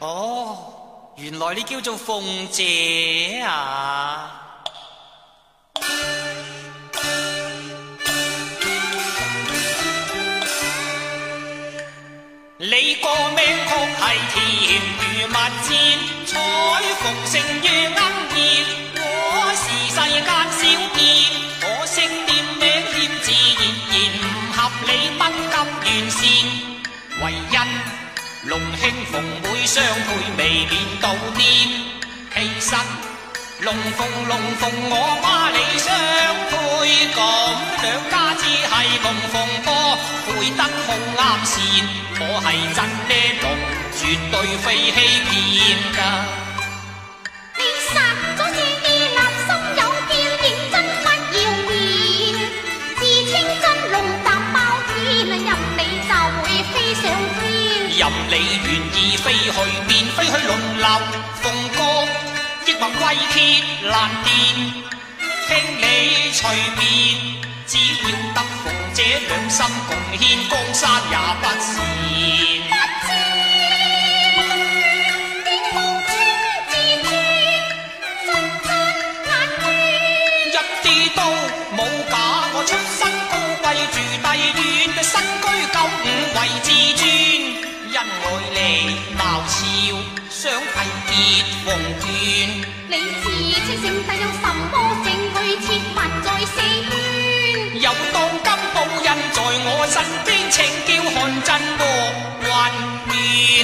哦原来你叫做凤姐啊！你个名曲系甜如蜜饯，彩凤盛月暗热。我是世间小别，可惜念名欠自然，然唔合理不及完善，唯因龙兄凤妹相配，未免到癫。其实龙凤龙凤，我孖你相配，咁两家只系龙凤波，配得好啱线，我系真呢龙，绝对非欺骗噶。任你愿意飞去便飞去龙楼凤岗抑或归铁难辨听你随便只要得凤这两心共献江山也不是一知恋真一都冇假我出身高贵住低你闹笑想系结奉劝你自称圣帝有什么证据切勿再死冤有当今报恩在我身边请叫看真和云面